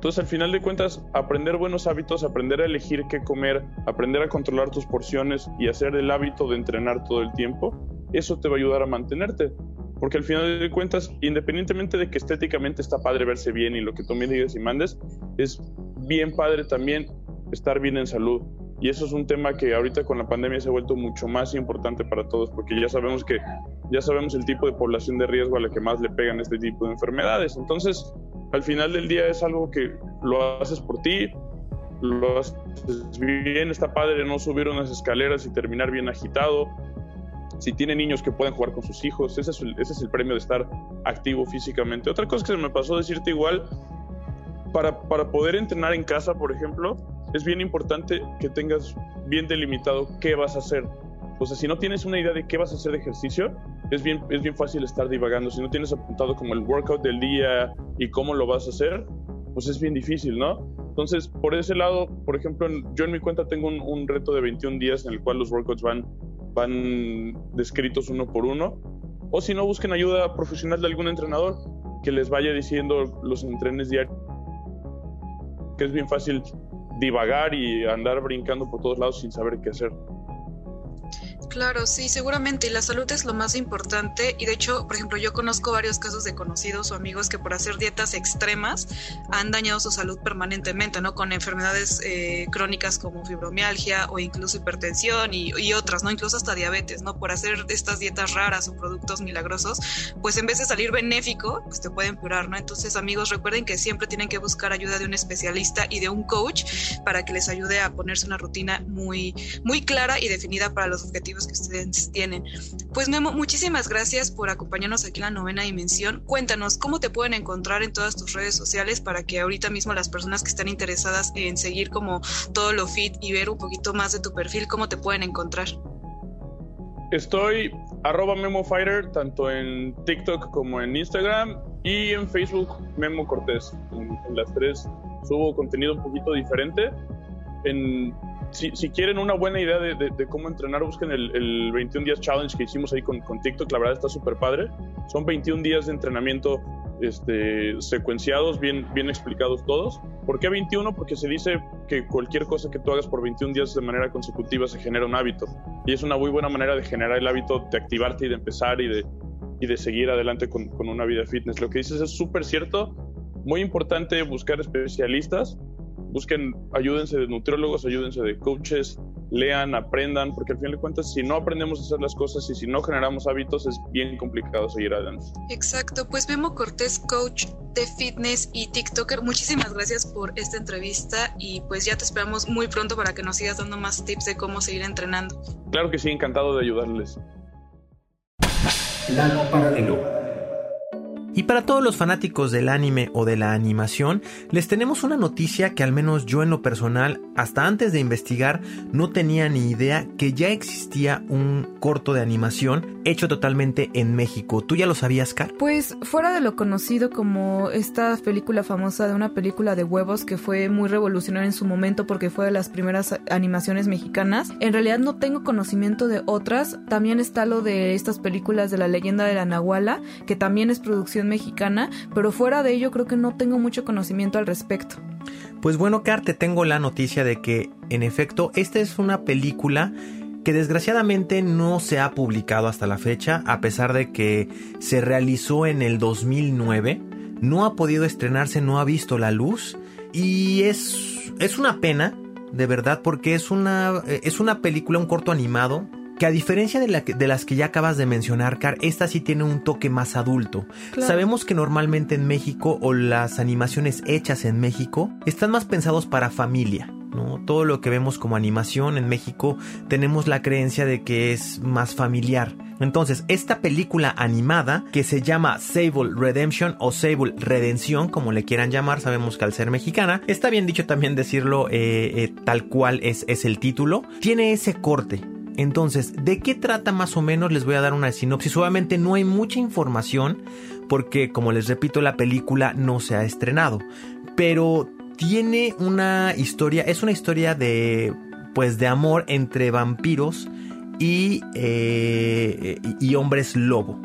Entonces, al final de cuentas, aprender buenos hábitos, aprender a elegir qué comer, aprender a controlar tus porciones y hacer el hábito de entrenar todo el tiempo, eso te va a ayudar a mantenerte. Porque al final de cuentas, independientemente de que estéticamente está padre verse bien y lo que tú me digas y mandes, es bien padre también estar bien en salud. Y eso es un tema que ahorita con la pandemia se ha vuelto mucho más importante para todos, porque ya sabemos que ya sabemos el tipo de población de riesgo a la que más le pegan este tipo de enfermedades. Entonces, al final del día es algo que lo haces por ti, lo haces bien, está padre no subir unas escaleras y terminar bien agitado. Si tiene niños que pueden jugar con sus hijos, ese es el, premio de estar activo físicamente. Otra cosa que se me pasó decirte igual, para, para poder entrenar en casa, por ejemplo, es bien importante que tengas bien delimitado qué vas a hacer. O sea, si no tienes una idea de qué vas a hacer de ejercicio, es bien, es bien fácil estar divagando. Si no tienes apuntado como el workout del día y cómo lo vas a hacer, pues es bien difícil, ¿no? Entonces, por ese lado, por ejemplo, yo en mi cuenta tengo un, reto de 21 días en el cual los workouts van, van descritos uno por uno. O si no, busquen ayuda profesional de algún entrenador que les vaya diciendo los entrenes diarios, que es bien fácil divagar y andar brincando por todos lados sin saber qué hacer. Claro, sí, seguramente. Y la salud es lo más importante. Y de hecho, por ejemplo, yo conozco varios casos de conocidos o amigos que por hacer dietas extremas han dañado su salud permanentemente, ¿no? Con enfermedades eh, crónicas como fibromialgia o incluso hipertensión y, otras, ¿no? Incluso hasta diabetes, ¿no? Por hacer estas dietas raras o productos milagrosos, pues en vez de salir benéfico, pues te pueden curar, ¿no? Entonces, amigos, recuerden que siempre tienen que buscar ayuda de un especialista y de un coach para que les ayude a ponerse una rutina muy, muy clara y definida para los objetivos que ustedes tienen. Pues Memo, muchísimas gracias por acompañarnos aquí en la novena dimensión. Cuéntanos cómo te pueden encontrar en todas tus redes sociales para que ahorita mismo las personas que están interesadas en seguir como todo lo fit y ver un poquito más de tu perfil, cómo te pueden encontrar. Estoy arroba Memo Fighter, tanto en TikTok como en Instagram y en Facebook Memo Cortés. En, en las tres subo contenido un poquito diferente. En si, si, quieren una buena idea de, de, de cómo entrenar, busquen el, el, 21 días challenge que hicimos ahí con, con TikTok. La verdad está súper padre. Son 21 días de entrenamiento este, secuenciados, bien, bien explicados todos. ¿Por qué 21? Porque se dice que cualquier cosa que tú hagas por 21 días de manera consecutiva se genera un hábito. Y es una muy buena manera de generar el hábito de activarte y de empezar y de, y de seguir adelante con, con una vida fitness. Lo que dices es súper cierto. Muy importante buscar especialistas busquen, ayúdense de nutriólogos, ayúdense de coaches, lean, aprendan, porque al fin de cuentas, si no aprendemos a hacer las cosas y si no generamos hábitos, es bien complicado seguir adelante. Exacto, pues Memo Cortés, coach de fitness y TikToker, muchísimas gracias por esta entrevista y pues ya te esperamos muy pronto para que nos sigas dando más tips de cómo seguir entrenando. Claro que sí, encantado de ayudarles. Plano paralelo. Y para todos los fanáticos del anime o de la animación, les tenemos una noticia que al menos yo en lo personal, hasta antes de investigar, no tenía ni idea que ya existía un corto de animación hecho totalmente en México. ¿Tú ya lo sabías, Car? Pues fuera de lo conocido como esta película famosa de una película de huevos que fue muy revolucionaria en su momento porque fue de las primeras animaciones mexicanas, en realidad no tengo conocimiento de otras. También está lo de estas películas de la leyenda de la Nahuala, que también es producción mexicana, pero fuera de ello creo que no tengo mucho conocimiento al respecto. Pues bueno, Car, te tengo la noticia de que, en efecto, esta es una película que desgraciadamente no se ha publicado hasta la fecha, a pesar de que se realizó en el 2009, no ha podido estrenarse, no ha visto la luz, y es, es una pena, de verdad, porque es una, es una película, un corto animado, que a diferencia de, la de, las que ya acabas de mencionar, Car, esta sí tiene un toque más adulto. Claro. Sabemos que normalmente en México o las animaciones hechas en México están más pensados para familia. ¿no? Todo lo que vemos como animación en México tenemos la creencia de que es más familiar. Entonces, esta película animada que se llama Sable Redemption o Sable Redención, como le quieran llamar, sabemos que al ser mexicana, está bien dicho también decirlo eh, eh, tal cual es, es el título, tiene ese corte entonces, ¿de qué trata más o menos? Les voy a dar una sinopsis. Obviamente no hay mucha información porque, como les repito, la película no se ha estrenado. Pero tiene una historia, es una historia de, pues, de amor entre vampiros y, eh, y hombres lobo.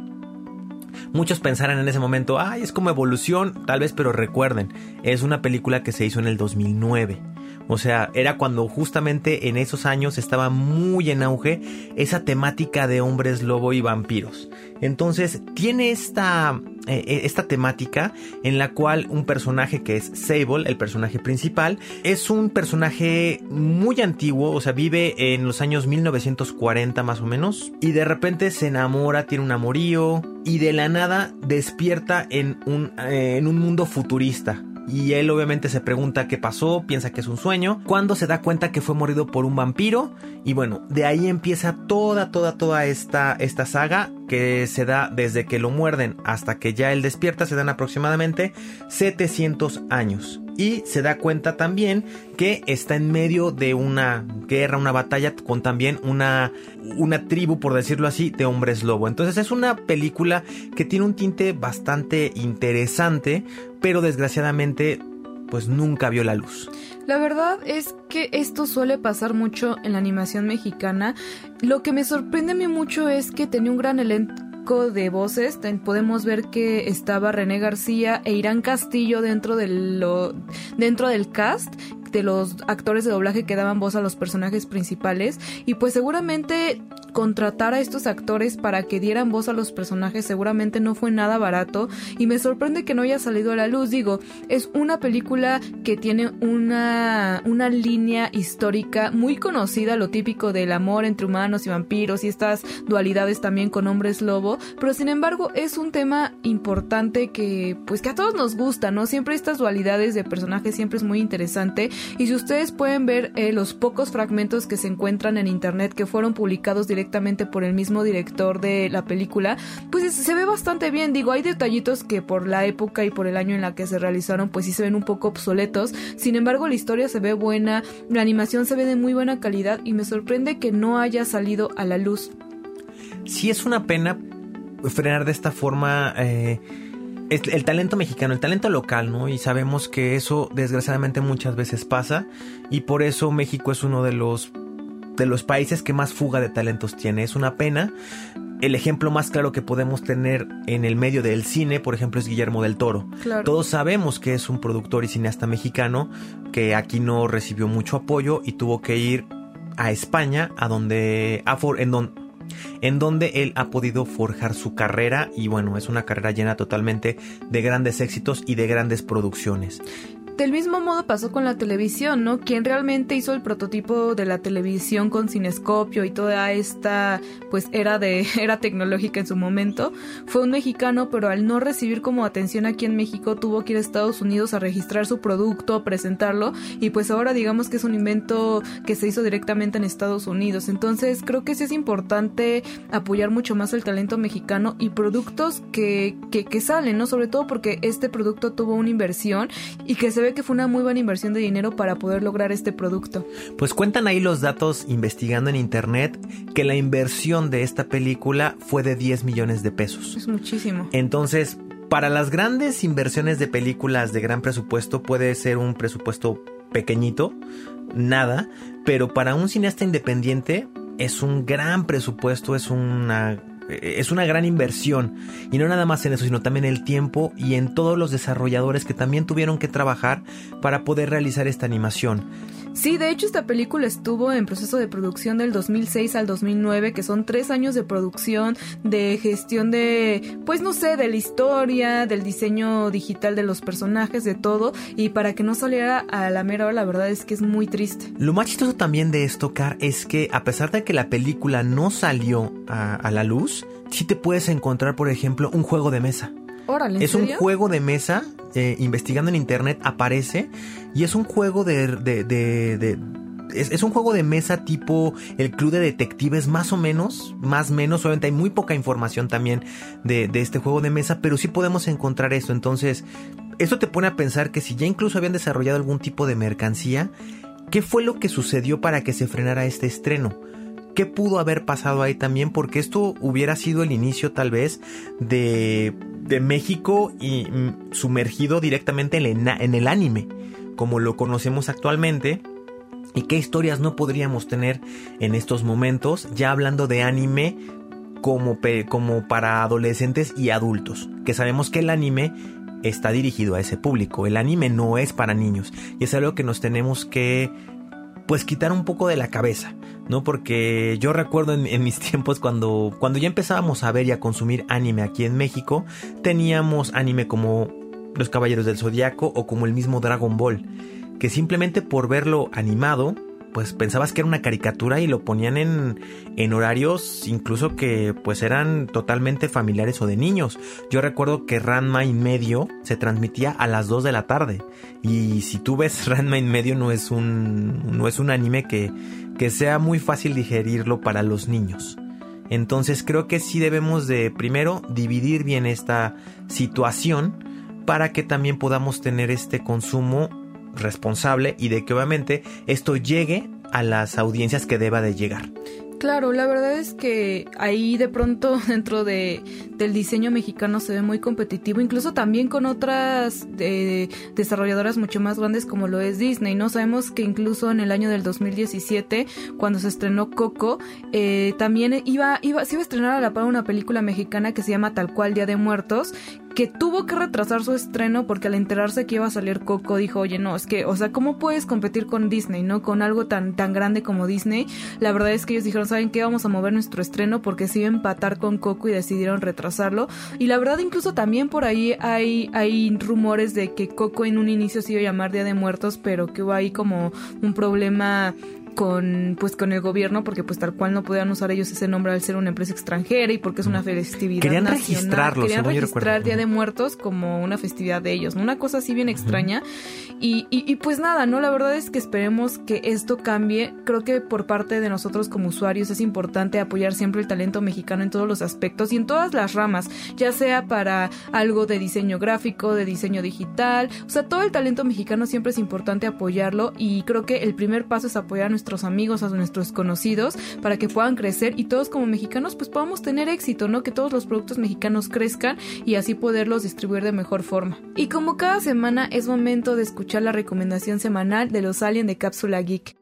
Muchos pensarán en ese momento, ay, es como evolución, tal vez, pero recuerden, es una película que se hizo en el 2009. O sea, era cuando justamente en esos años estaba muy en auge esa temática de hombres lobo y vampiros. Entonces tiene esta, eh, esta temática en la cual un personaje que es Sable, el personaje principal, es un personaje muy antiguo, o sea, vive en los años 1940 más o menos, y de repente se enamora, tiene un amorío, y de la nada despierta en un, eh, en un mundo futurista y él obviamente se pregunta qué pasó, piensa que es un sueño, cuando se da cuenta que fue morido por un vampiro y bueno, de ahí empieza toda, toda, toda esta, esta saga que se da desde que lo muerden hasta que ya él despierta, se dan aproximadamente 700 años. Y se da cuenta también que está en medio de una guerra, una batalla con también una, una tribu, por decirlo así, de hombres lobo. Entonces es una película que tiene un tinte bastante interesante, pero desgraciadamente pues nunca vio la luz. La verdad es que esto suele pasar mucho en la animación mexicana. Lo que me sorprende a mí mucho es que tenía un gran elenco de voces. Podemos ver que estaba René García e Irán Castillo dentro, de lo, dentro del cast de los actores de doblaje que daban voz a los personajes principales y pues seguramente contratar a estos actores para que dieran voz a los personajes seguramente no fue nada barato y me sorprende que no haya salido a la luz. Digo, es una película que tiene una, una línea histórica muy conocida, lo típico del amor entre humanos y vampiros y estas dualidades también con hombres lobo, pero sin embargo es un tema importante que pues que a todos nos gusta, ¿no? Siempre estas dualidades de personajes siempre es muy interesante y si ustedes pueden ver eh, los pocos fragmentos que se encuentran en internet que fueron publicados directamente por el mismo director de la película, pues se ve bastante bien. Digo, hay detallitos que por la época y por el año en la que se realizaron, pues sí se ven un poco obsoletos. Sin embargo, la historia se ve buena, la animación se ve de muy buena calidad y me sorprende que no haya salido a la luz. Sí es una pena frenar de esta forma. Eh el talento mexicano, el talento local, ¿no? Y sabemos que eso desgraciadamente muchas veces pasa y por eso México es uno de los de los países que más fuga de talentos tiene. Es una pena. El ejemplo más claro que podemos tener en el medio del cine, por ejemplo, es Guillermo del Toro. Claro. Todos sabemos que es un productor y cineasta mexicano que aquí no recibió mucho apoyo y tuvo que ir a España, a donde, a for- en, don- en donde él ha podido forjar su carrera y bueno, es una carrera llena totalmente de grandes éxitos y de grandes producciones. Del mismo modo pasó con la televisión, ¿no? Quien realmente hizo el prototipo de la televisión con cinescopio y toda esta pues era de era tecnológica en su momento fue un mexicano, pero al no recibir como atención aquí en México tuvo que ir a Estados Unidos a registrar su producto, a presentarlo y pues ahora digamos que es un invento que se hizo directamente en Estados Unidos. Entonces, creo que sí es importante apoyar mucho más el talento mexicano y productos que que, que salen, ¿no? Sobre todo porque este producto tuvo una inversión y que se ve que fue una muy buena inversión de dinero para poder lograr este producto. Pues cuentan ahí los datos investigando en internet que la inversión de esta película fue de 10 millones de pesos. Es muchísimo. Entonces, para las grandes inversiones de películas de gran presupuesto puede ser un presupuesto pequeñito, nada, pero para un cineasta independiente es un gran presupuesto, es una es una gran inversión y no nada más en eso, sino también el tiempo y en todos los desarrolladores que también tuvieron que trabajar para poder realizar esta animación. Sí, de hecho esta película estuvo en proceso de producción del 2006 al 2009, que son tres años de producción, de gestión de, pues no sé, de la historia, del diseño digital de los personajes, de todo, y para que no saliera a la mera hora, la verdad es que es muy triste. Lo más chistoso también de esto, Car, es que a pesar de que la película no salió a, a la luz, sí te puedes encontrar, por ejemplo, un juego de mesa. Órale, ¿en Es un juego de mesa, eh, investigando en internet aparece, y es un juego de... de- de- de- es, es un juego de mesa tipo el club de detectives, más o menos, más o menos, obviamente hay muy poca información también de, de este juego de mesa, pero sí podemos encontrar eso. Entonces, esto te pone a pensar que si ya incluso habían desarrollado algún tipo de mercancía, ¿qué fue lo que sucedió para que se frenara este estreno? ¿Qué pudo haber pasado ahí también? Porque esto hubiera sido el inicio tal vez de, de México y mm, sumergido directamente en el, anime, como lo conocemos actualmente. ¿Y qué historias no podríamos tener en estos momentos? Ya hablando de anime como, como para adolescentes y adultos. Que sabemos que el anime está dirigido a ese público. El anime no es para niños. Y es algo que nos tenemos que pues quitar un poco de la cabeza, ¿no? Porque yo recuerdo en, mis tiempos cuando, cuando ya empezábamos a ver y a consumir anime aquí en México, teníamos anime como Los Caballeros del Zodiaco o como el mismo Dragon Ball, que simplemente por verlo animado, pues pensabas que era una caricatura y lo ponían en, en horarios incluso que pues eran totalmente familiares o de niños. Yo recuerdo que Ranma y medio se transmitía a las 2 de la tarde. Y si tú ves Ranma en medio no es un, no es un anime que, que sea muy fácil digerirlo para los niños. Entonces creo que sí debemos de primero dividir bien esta situación para que también podamos tener este consumo responsable y de que obviamente esto llegue a las audiencias que deba de llegar. Claro, la verdad es que ahí de pronto dentro de, del diseño mexicano se ve muy competitivo, incluso también con otras eh, desarrolladoras mucho más grandes como lo es Disney, ¿no? Sabemos que incluso en el año del 2017, cuando se estrenó Coco, eh, también iba, iba, se iba a estrenar a la par una película mexicana que se llama Tal cual Día de Muertos, que tuvo que retrasar su estreno porque al enterarse que iba a salir Coco dijo, oye, no, es que, o sea, ¿cómo puedes competir con Disney, no? Con algo tan, tan grande como Disney. La verdad es que ellos dijeron, ¿saben qué? Vamos a mover nuestro estreno porque se iba a empatar con Coco y decidieron retrasarlo. Y la verdad incluso también por ahí hay, hay rumores de que Coco en un inicio se iba a llamar Día de Muertos, pero que hubo ahí como un problema con pues con el gobierno porque pues tal cual no podían usar ellos ese nombre al ser una empresa extranjera y porque es una festividad Querían nacional. registrarlo, Querían según yo registrar recuerdo. Día de Muertos como una festividad de ellos, ¿no? Una cosa así bien extraña. Y, y, y pues nada, ¿no? La verdad es que esperemos que esto cambie. Creo que por parte de nosotros como usuarios es importante apoyar siempre el talento mexicano en todos los aspectos y en todas las ramas, ya sea para algo de diseño gráfico, de diseño digital, o sea, todo el talento mexicano siempre es importante apoyarlo y creo que el primer paso es apoyar a nuestro nuestros amigos, a nuestros conocidos, para que puedan crecer y todos como mexicanos pues podamos tener éxito, ¿no? Que todos los productos mexicanos crezcan y así poderlos distribuir de mejor forma. Y como cada semana es momento de escuchar la recomendación semanal de los Alien de Cápsula Geek.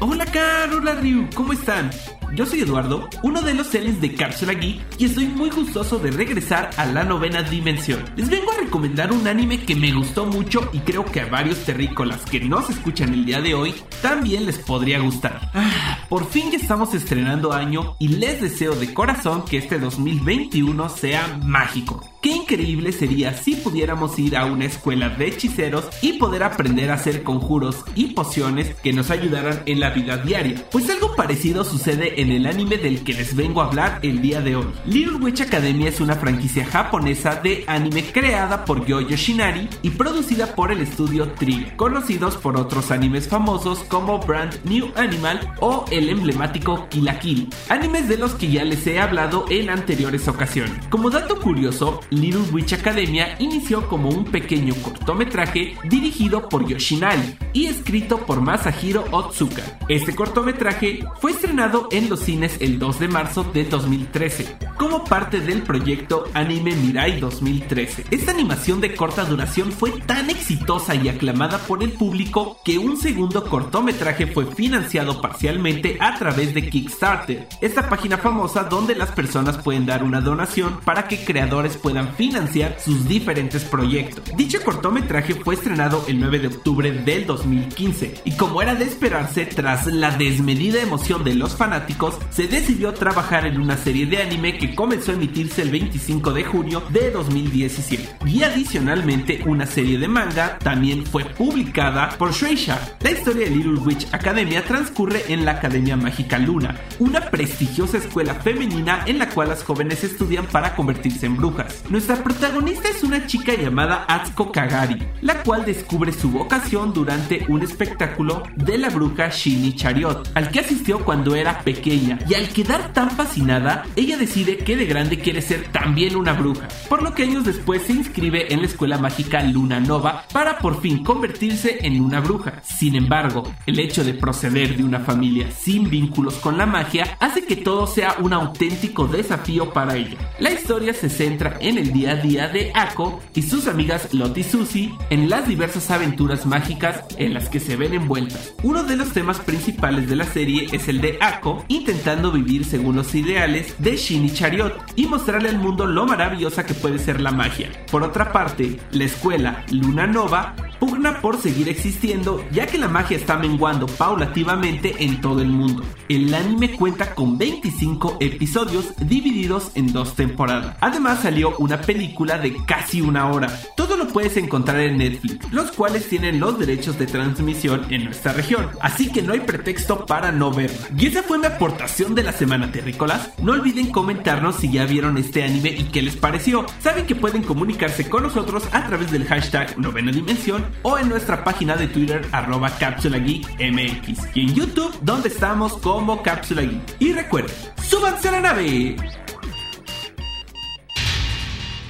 Hola Car, hola Ryu, ¿cómo están? Yo soy Eduardo, uno de los aliens de Cápsula Geek y estoy muy gustoso de regresar a la novena dimensión. Les vengo a recomendar un anime que me gustó mucho y creo que a varios terrícolas que no se escuchan el día de hoy también les podría gustar. Ah, por fin ya estamos estrenando año y les deseo de corazón que este 2021 sea mágico. Qué increíble sería si pudiéramos ir a una escuela de hechiceros y poder aprender a hacer conjuros y pociones que nos ayudaran en la vida diaria. Pues algo parecido sucede en el anime del que les vengo a hablar el día de hoy. Little Witch Academia es una franquicia japonesa de anime creada por Gyo Yoshinari y producida por el estudio Trigger, conocidos por otros animes famosos como Brand New Animal o el emblemático Kill la Kill, animes de los que ya les he hablado en anteriores ocasiones. Como dato curioso, Little Witch Academia inició como un pequeño cortometraje dirigido por Yoshinari y escrito por Masahiro Otsuka. Este cortometraje fue estrenado en los cines el 2 de marzo de 2013 como parte del proyecto Anime Mirai 2013. Esta animación de corta duración fue tan exitosa y aclamada por el público que un segundo cortometraje fue financiado parcialmente a través de Kickstarter, esta página famosa donde las personas pueden dar una donación para que creadores puedan financiar sus diferentes proyectos. Dicho cortometraje fue estrenado el 9 de octubre del 2015 y como era de esperarse, tras la desmedida emoción de los fanáticos, se decidió trabajar en una serie de anime que comenzó a emitirse el 25 de junio de 2017. Y adicionalmente una serie de manga también fue publicada por Shueisha. La historia de Little Witch Academia transcurre en la Academia Mágica Luna, una prestigiosa escuela femenina en la cual las jóvenes estudian para convertirse en brujas. Nuestra protagonista es una chica llamada Atsuko Kagari, la cual descubre su vocación durante un espectáculo de la bruja Shini Chariot, al que asistió cuando era pequeña, y al quedar tan fascinada, ella decide que de grande quiere ser también una bruja, por lo que años después se inscribe en la escuela mágica Luna Nova para por fin convertirse en una bruja. Sin embargo, el hecho de proceder de una familia sin vínculos con la magia hace que todo sea un auténtico desafío para ella. La historia se centra en el día a día de Ako y sus amigas Lottie y Susie en las diversas aventuras mágicas en las que se ven envueltas. Uno de los temas principales de la serie es el de Ako intentando vivir según los ideales de Shini Chariot y mostrarle al mundo lo maravillosa que puede ser la magia. Por otra parte, la escuela Luna Nova pugna por seguir existiendo ya que la magia está menguando paulativamente en todo el mundo. El anime cuenta con 25 episodios divididos en dos temporadas. Además salió una película de casi una hora. Todo lo puedes encontrar en Netflix, los cuales tienen los derechos de transmisión en nuestra región. Así que no hay pretexto para no verla. Y esa fue mi aportación de la semana terrícolas. No olviden comentarnos si ya vieron este anime y qué les pareció. Saben que pueden comunicarse con nosotros a través del hashtag novena dimensión o en nuestra página de Twitter arroba Cápsula Geek MX y en YouTube donde estamos como Cápsula Geek. Y recuerden, súbanse a la nave.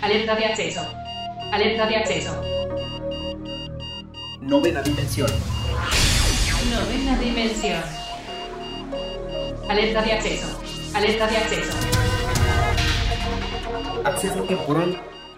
Alerta de acceso. Alerta de acceso. Novena dimensión. Novena dimensión. Alerta de acceso. Alerta de acceso. Acceso temporal.